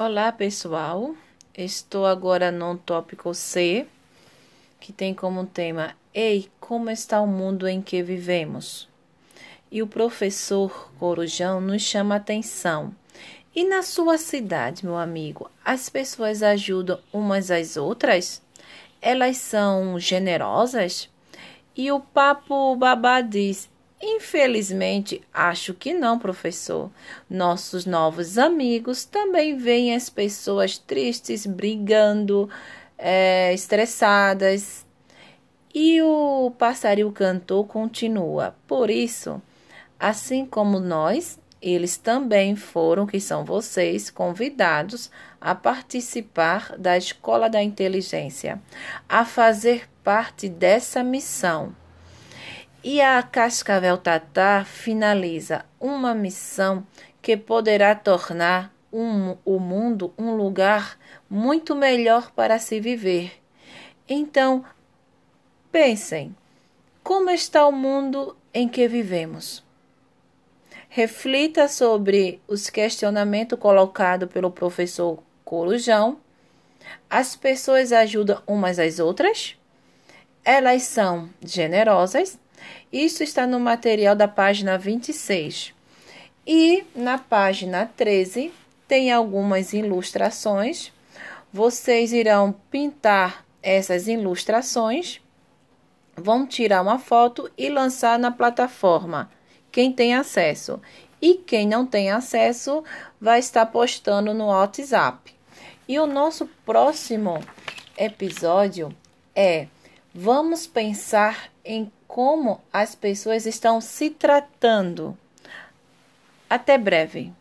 Olá, pessoal. Estou agora no tópico C, que tem como tema Ei, como está o mundo em que vivemos? E o professor Corujão nos chama a atenção. E na sua cidade, meu amigo, as pessoas ajudam umas às outras? Elas são generosas? E o papo babá diz: Infelizmente, acho que não, professor. Nossos novos amigos também veem as pessoas tristes, brigando, é, estressadas. E o passarinho cantor continua. Por isso, assim como nós, eles também foram, que são vocês, convidados a participar da Escola da Inteligência, a fazer parte dessa missão. E a Cascavel Tatar finaliza uma missão que poderá tornar um, o mundo um lugar muito melhor para se viver. Então, pensem: como está o mundo em que vivemos? Reflita sobre os questionamentos colocados pelo professor Corujão. As pessoas ajudam umas às outras? Elas são generosas? Isso está no material da página 26. E na página 13 tem algumas ilustrações. Vocês irão pintar essas ilustrações, vão tirar uma foto e lançar na plataforma. Quem tem acesso e quem não tem acesso vai estar postando no WhatsApp. E o nosso próximo episódio é Vamos pensar em como as pessoas estão se tratando. Até breve.